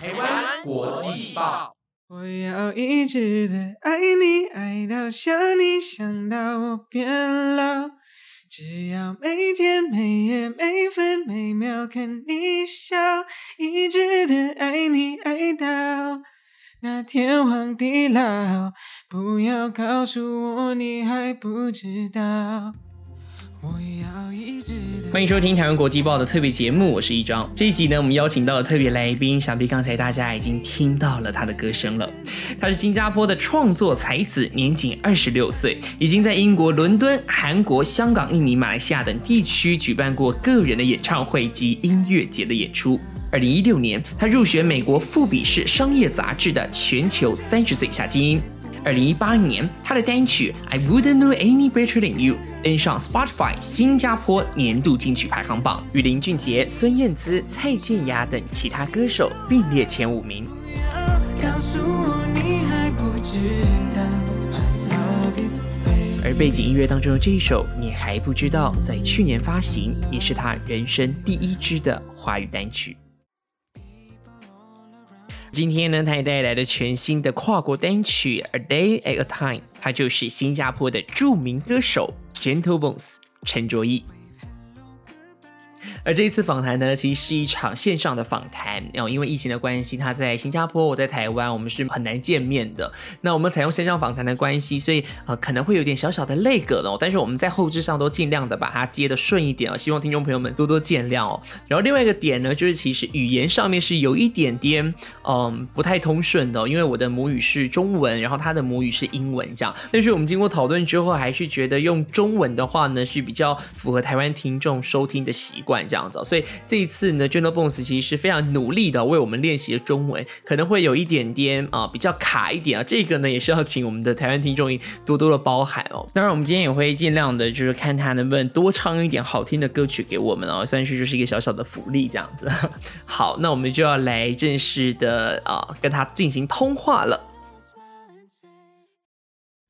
台湾国际报。我要一直的爱你，爱到想你，想到我变老。只要每天每夜每分每秒看你笑，一直的爱你，爱到那天荒地老。不要告诉我你还不知道。我要一直欢迎收听台湾国际报的特别节目，我是一庄。这一集呢，我们邀请到了特别来宾，想必刚才大家已经听到了他的歌声了。他是新加坡的创作才子，年仅二十六岁，已经在英国伦敦、韩国、香港、印尼、马来西亚等地区举办过个人的演唱会及音乐节的演出。二零一六年，他入选美国富比士商业杂志的全球三十岁以下精英。二零一八年，他的单曲《I Wouldn't Know Any Better Than You》登上 Spotify 新加坡年度金曲排行榜，与林俊杰、孙燕姿、蔡健雅等其他歌手并列前五名。而背景音乐当中的这一首，你还不知道，在去年发行，也是他人生第一支的华语单曲。今天呢，他也带来了全新的跨国单曲《A Day at a Time》，他就是新加坡的著名歌手 Gentle Bones 陈卓毅。而这一次访谈呢，其实是一场线上的访谈。然后因为疫情的关系，他在新加坡，我在台湾，我们是很难见面的。那我们采用线上访谈的关系，所以呃可能会有点小小的累格哦。但是我们在后置上都尽量的把它接的顺一点啊，希望听众朋友们多多见谅哦。然后另外一个点呢，就是其实语言上面是有一点点嗯不太通顺的，因为我的母语是中文，然后他的母语是英文这样。但是我们经过讨论之后，还是觉得用中文的话呢是比较符合台湾听众收听的习惯这样。样子，所以这一次呢，Gentle Bones 其实是非常努力的为我们练习了中文，可能会有一点点啊比较卡一点啊，这个呢也是要请我们的台湾听众多多的包涵哦。当然，我们今天也会尽量的，就是看他能不能多唱一点好听的歌曲给我们哦，算是就是一个小小的福利这样子。好，那我们就要来正式的啊跟他进行通话了。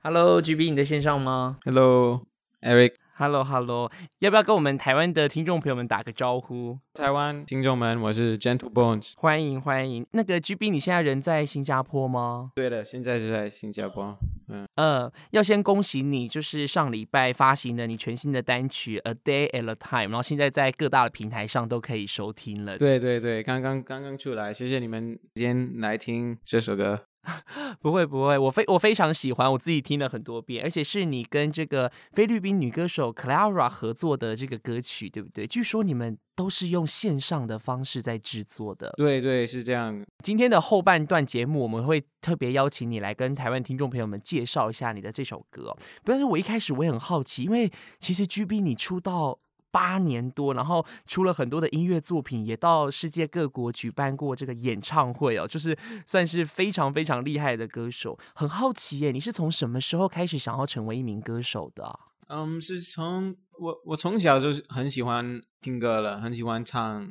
Hello，GB，你在线上吗？Hello，Eric。Hello，Hello，要不要跟我们台湾的听众朋友们打个招呼？台湾听众们，我是 Gentle Bones，欢迎欢迎。那个 GB，你现在人在新加坡吗？对的，现在是在新加坡。嗯呃，要先恭喜你，就是上礼拜发行的你全新的单曲《A Day at a Time》，然后现在在各大的平台上都可以收听了。对对对，刚刚刚刚出来，谢谢你们今天来听这首歌。不会不会，我非我非常喜欢，我自己听了很多遍，而且是你跟这个菲律宾女歌手 Clara 合作的这个歌曲，对不对？据说你们都是用线上的方式在制作的。对对，是这样。今天的后半段节目，我们会特别邀请你来跟台湾听众朋友们介绍一下你的这首歌。不但是我一开始我也很好奇，因为其实 GB 你出道。八年多，然后出了很多的音乐作品，也到世界各国举办过这个演唱会哦，就是算是非常非常厉害的歌手。很好奇耶，你是从什么时候开始想要成为一名歌手的？嗯，是从我我从小就是很喜欢听歌了，很喜欢唱，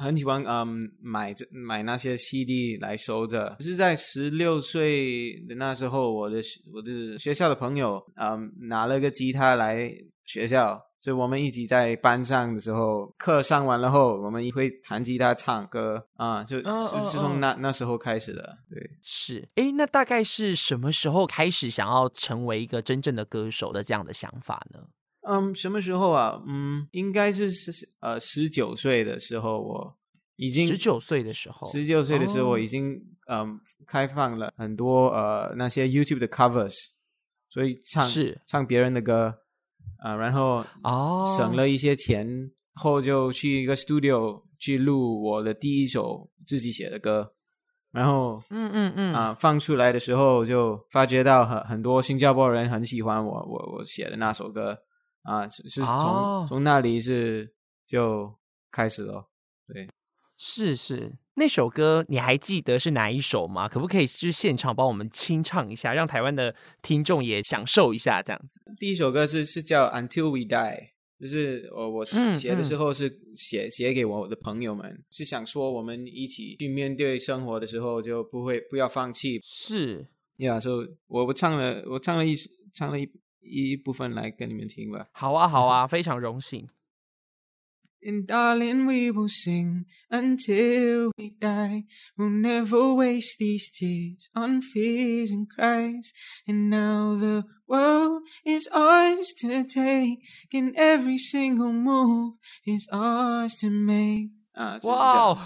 很喜欢嗯买这买那些 CD 来收着。是在十六岁的那时候，我的我的学校的朋友嗯拿了个吉他来学校。所以我们一起在班上的时候，课上完了后，我们会弹吉他唱歌啊，就是从那那时候开始的。对，是，哎，那大概是什么时候开始想要成为一个真正的歌手的这样的想法呢？嗯，什么时候啊？嗯，应该是十呃十九岁的时候，我已经十九岁的时候，十九岁的时候我已经嗯开放了很多呃那些 YouTube 的 covers，所以唱是唱别人的歌。啊，然后哦，省了一些钱后，就去一个 studio 去录我的第一首自己写的歌，然后嗯嗯嗯。啊，放出来的时候就发觉到很很多新加坡人很喜欢我我我写的那首歌啊，是是从从那里是就开始了，对，是是。那首歌你还记得是哪一首吗？可不可以就是现场帮我们清唱一下，让台湾的听众也享受一下这样子？第一首歌是是叫《Until We Die》，就是我我写的时候是写写给我的朋友们，是想说我们一起去面对生活的时候就不会不要放弃。是，呀，所以我我唱了我唱了一唱了一一部分来跟你们听吧。好啊，好啊，非常荣幸。And darling, we will sing until we die. We'll never waste these tears on fears and cries. And now the world is ours to take, and every single move is ours to make. 啊，哇哦，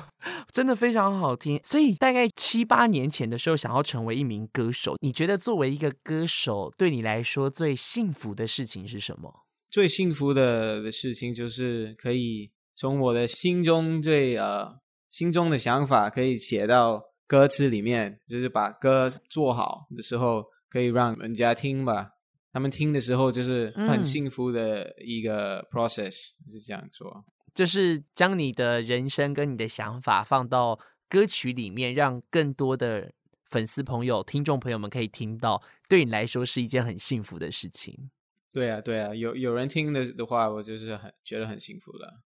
真的非常好听。所以大概七八年前的时候，想要成为一名歌手，你觉得作为一个歌手，对你来说最幸福的事情是什么？最幸福的的事情就是可以从我的心中最呃心中的想法可以写到歌词里面，就是把歌做好的时候可以让人家听吧。他们听的时候就是很幸福的一个 process，是这样说。就是将你的人生跟你的想法放到歌曲里面，让更多的粉丝朋友、听众朋友们可以听到，对你来说是一件很幸福的事情。对啊，对啊，有有人听的的话，我就是很觉得很幸福了。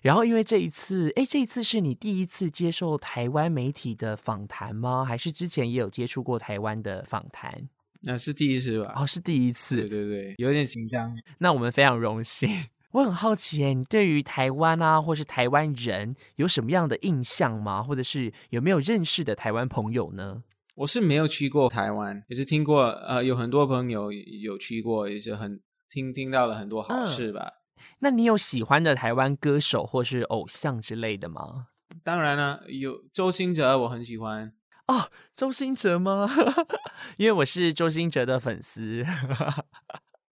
然后，因为这一次，哎，这一次是你第一次接受台湾媒体的访谈吗？还是之前也有接触过台湾的访谈？那是第一次吧？哦，是第一次。对对对，有点紧张。那我们非常荣幸。我很好奇，哎，你对于台湾啊，或是台湾人有什么样的印象吗？或者是有没有认识的台湾朋友呢？我是没有去过台湾，也是听过，呃，有很多朋友有去过，也是很听听到了很多好事吧。那你有喜欢的台湾歌手或是偶像之类的吗？当然了，有周星哲，我很喜欢。哦，周星哲吗？因为我是周星哲的粉丝。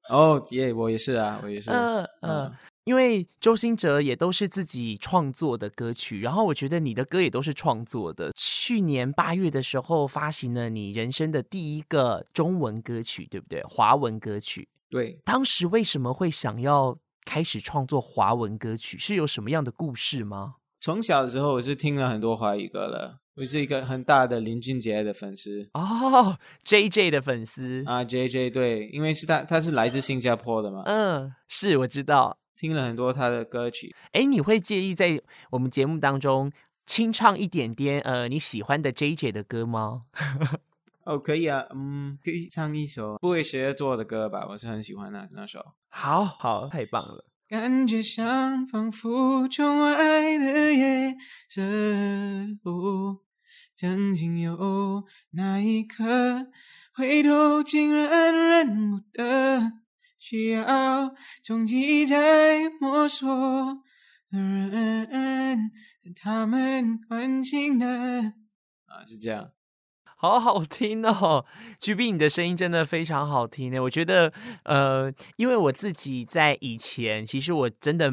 哦，耶，我也是啊，我也是。嗯嗯。因为周兴哲也都是自己创作的歌曲，然后我觉得你的歌也都是创作的。去年八月的时候发行了你人生的第一个中文歌曲，对不对？华文歌曲。对，当时为什么会想要开始创作华文歌曲？是有什么样的故事吗？从小的时候我是听了很多华语歌了，我是一个很大的林俊杰的粉丝哦，J J 的粉丝啊，J J 对，因为是他，他是来自新加坡的嘛。嗯，是我知道。听了很多他的歌曲，哎，你会介意在我们节目当中清唱一点点呃你喜欢的 J J 的歌吗？哦，可以啊，嗯，可以唱一首不为谁而作的歌吧，我是很喜欢那那首。好好，太棒了。感觉像仿佛窗外的夜色，曾经有那一刻，回头竟然认不得。需要穷极在摸索的人，他们关心的啊，是这样。好好听哦，G B，你的声音真的非常好听呢。我觉得，呃，因为我自己在以前，其实我真的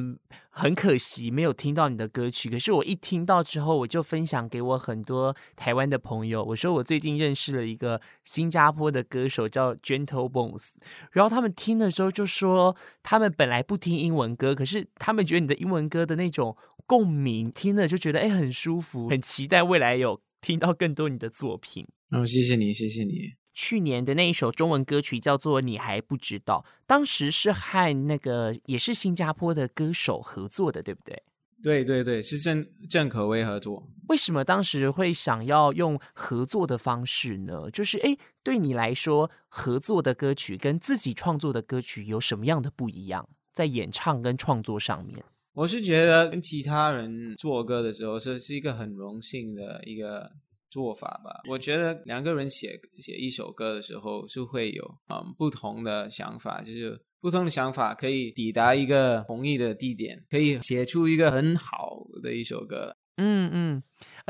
很可惜没有听到你的歌曲。可是我一听到之后，我就分享给我很多台湾的朋友。我说我最近认识了一个新加坡的歌手叫 Gentle Bones，然后他们听的时候就说，他们本来不听英文歌，可是他们觉得你的英文歌的那种共鸣，听了就觉得哎很舒服，很期待未来有听到更多你的作品。哦，谢谢你，谢谢你。去年的那一首中文歌曲叫做《你还不知道》，当时是和那个也是新加坡的歌手合作的，对不对？对对对，是郑郑可威合作。为什么当时会想要用合作的方式呢？就是哎，对你来说，合作的歌曲跟自己创作的歌曲有什么样的不一样？在演唱跟创作上面，我是觉得跟其他人做歌的时候是是一个很荣幸的一个。做法吧，我觉得两个人写写一首歌的时候是会有嗯不同的想法，就是不同的想法可以抵达一个同意的地点，可以写出一个很好的一首歌。嗯嗯，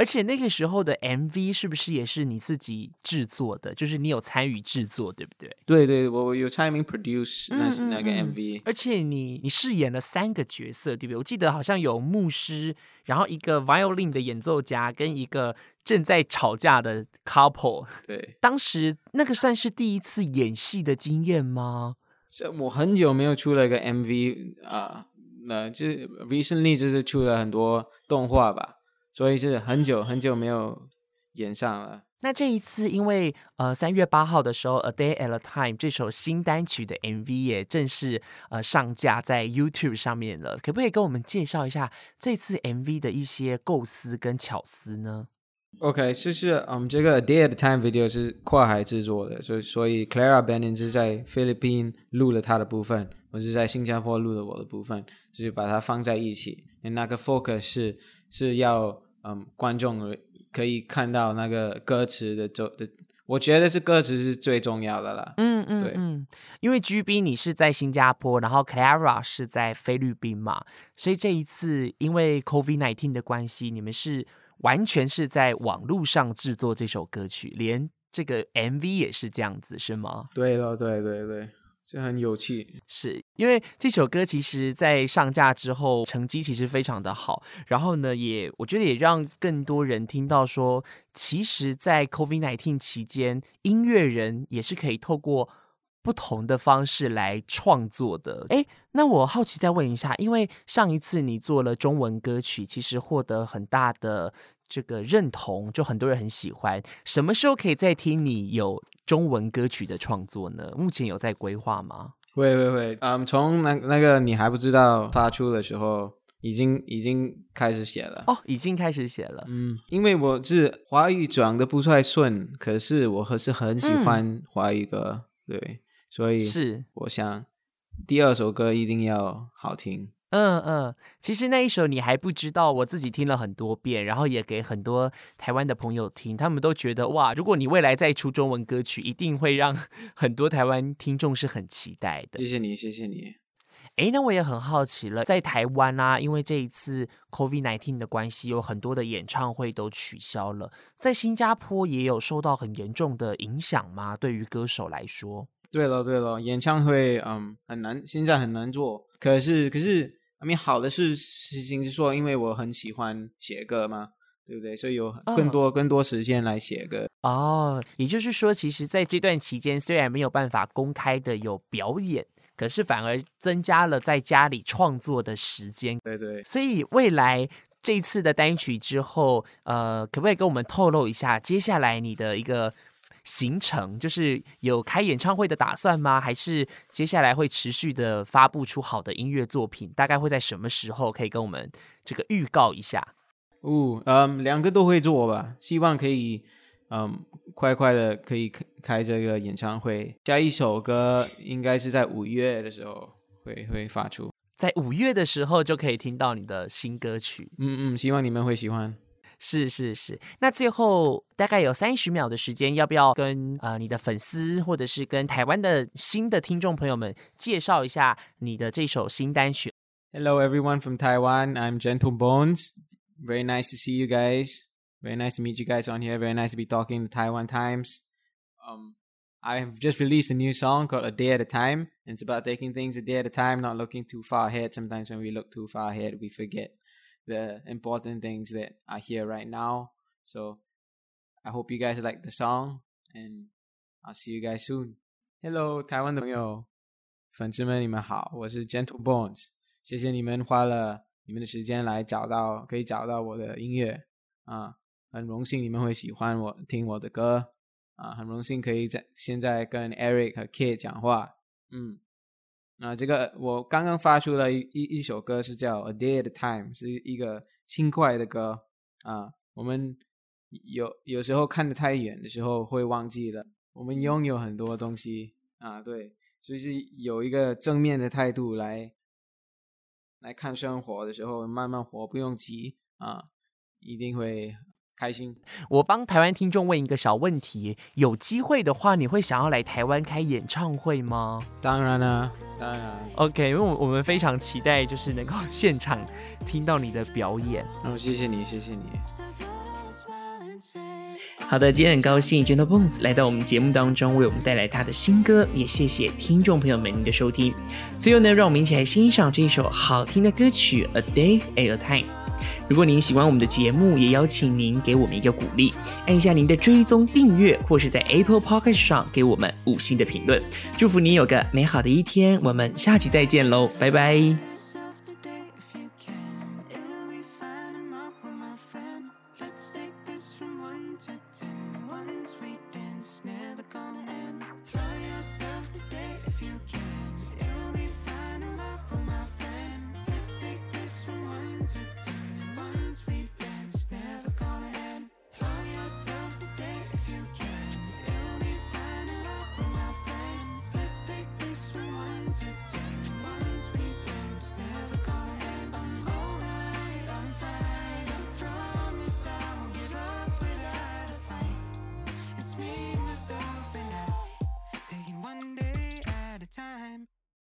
而且那个时候的 MV 是不是也是你自己制作的？就是你有参与制作，对不对？对对，我有参与 produce 那那个 MV。而且你你饰演了三个角色，对不对？我记得好像有牧师，然后一个 violin 的演奏家，跟一个正在吵架的 couple。对，当时那个算是第一次演戏的经验吗？这我很久没有出了一个 MV 啊，那就 recently 就是出了很多动画吧。所以是很久很久没有演上了。那这一次，因为呃三月八号的时候，《A Day at a Time》这首新单曲的 MV 也正式呃上架在 YouTube 上面了。可不可以跟我们介绍一下这次 MV 的一些构思跟巧思呢？OK，就是我们这个《A Day at a Time》video 是跨海制作的，所以所以 Clara Benin 是在菲律宾录了他的部分，我是在新加坡录了我的部分，就是把它放在一起。那个 focus 是是要嗯观众可以看到那个歌词的走的，我觉得是歌词是最重要的啦。嗯嗯，对嗯，因为 GB 你是在新加坡，然后 Clara 是在菲律宾嘛，所以这一次因为 COVID nineteen 的关系，你们是完全是在网络上制作这首歌曲，连这个 MV 也是这样子，是吗？对了，对对对，这很有趣。是因为这首歌其实，在上架之后成绩其实非常的好，然后呢，也我觉得也让更多人听到说，其实，在 COVID nineteen 期间，音乐人也是可以透过不同的方式来创作的。哎，那我好奇再问一下，因为上一次你做了中文歌曲，其实获得很大的这个认同，就很多人很喜欢。什么时候可以再听你有中文歌曲的创作呢？目前有在规划吗？会会会，嗯，从那那个你还不知道发出的时候，已经已经开始写了。哦，已经开始写了。嗯，因为我是华语转的不太顺，可是我还是很喜欢华语歌，对，所以是，我想第二首歌一定要好听。嗯嗯，其实那一首你还不知道，我自己听了很多遍，然后也给很多台湾的朋友听，他们都觉得哇，如果你未来再出中文歌曲，一定会让 很多台湾听众是很期待的。谢谢你，谢谢你。哎，那我也很好奇了，在台湾啊，因为这一次 COVID nineteen 的关系，有很多的演唱会都取消了，在新加坡也有受到很严重的影响吗？对于歌手来说？对了对了，演唱会嗯很难，现在很难做，可是可是。I mean，好的是事情是说，因为我很喜欢写歌嘛，对不对？所以有更多更多时间来写歌。哦，也就是说，其实在这段期间，虽然没有办法公开的有表演，可是反而增加了在家里创作的时间。对对。所以未来这一次的单曲之后，呃，可不可以跟我们透露一下接下来你的一个？行程就是有开演唱会的打算吗？还是接下来会持续的发布出好的音乐作品？大概会在什么时候可以跟我们这个预告一下？哦，嗯，两个都会做吧，希望可以，嗯，快快的可以开开这个演唱会。下一首歌应该是在五月的时候会会发出，在五月的时候就可以听到你的新歌曲。嗯嗯，希望你们会喜欢。是是是，那最后大概有三十秒的时间，要不要跟呃你的粉丝或者是跟台湾的新的听众朋友们介绍一下你的这首新单曲？Hello everyone from Taiwan, I'm Gentle Bones. Very nice to see you guys. Very nice to meet you guys on here. Very nice to be talking to Taiwan Times. Um, I have just released a new song called A Day at a Time. And it's about taking things a day at a time, not looking too far ahead. Sometimes when we look too far ahead, we forget the important things that are here right now. So I hope you guys like the song, and I'll see you guys soon. Hello，台湾的朋友、粉丝们，你们好，我是 Gentle Bones，谢谢你们花了你们的时间来找到，可以找到我的音乐啊，很荣幸你们会喜欢我听我的歌啊，很荣幸可以在现在跟 Eric 和 Kid 讲话，嗯。 那这个我刚刚发出了一一一首歌，是叫《A Day at a Time》，是一个轻快的歌啊。我们有有时候看得太远的时候会忘记了，我们拥有很多东西啊。对，就是有一个正面的态度来来看生活的时候，慢慢活，不用急啊，一定会。开心，我帮台湾听众问一个小问题：有机会的话，你会想要来台湾开演唱会吗？当然了，当然。OK，因为我我们非常期待，就是能够现场听到你的表演。哦，谢谢你，谢谢你。好的，今天很高兴，Gentle Bones 来到我们节目当中，为我们带来他的新歌，也谢谢听众朋友们您的收听。最后呢，让我们一起来欣赏这一首好听的歌曲《A Day at a Time》。如果您喜欢我们的节目，也邀请您给我们一个鼓励，按一下您的追踪订阅，或是在 Apple Pocket 上给我们五星的评论。祝福你有个美好的一天，我们下期再见喽，拜拜。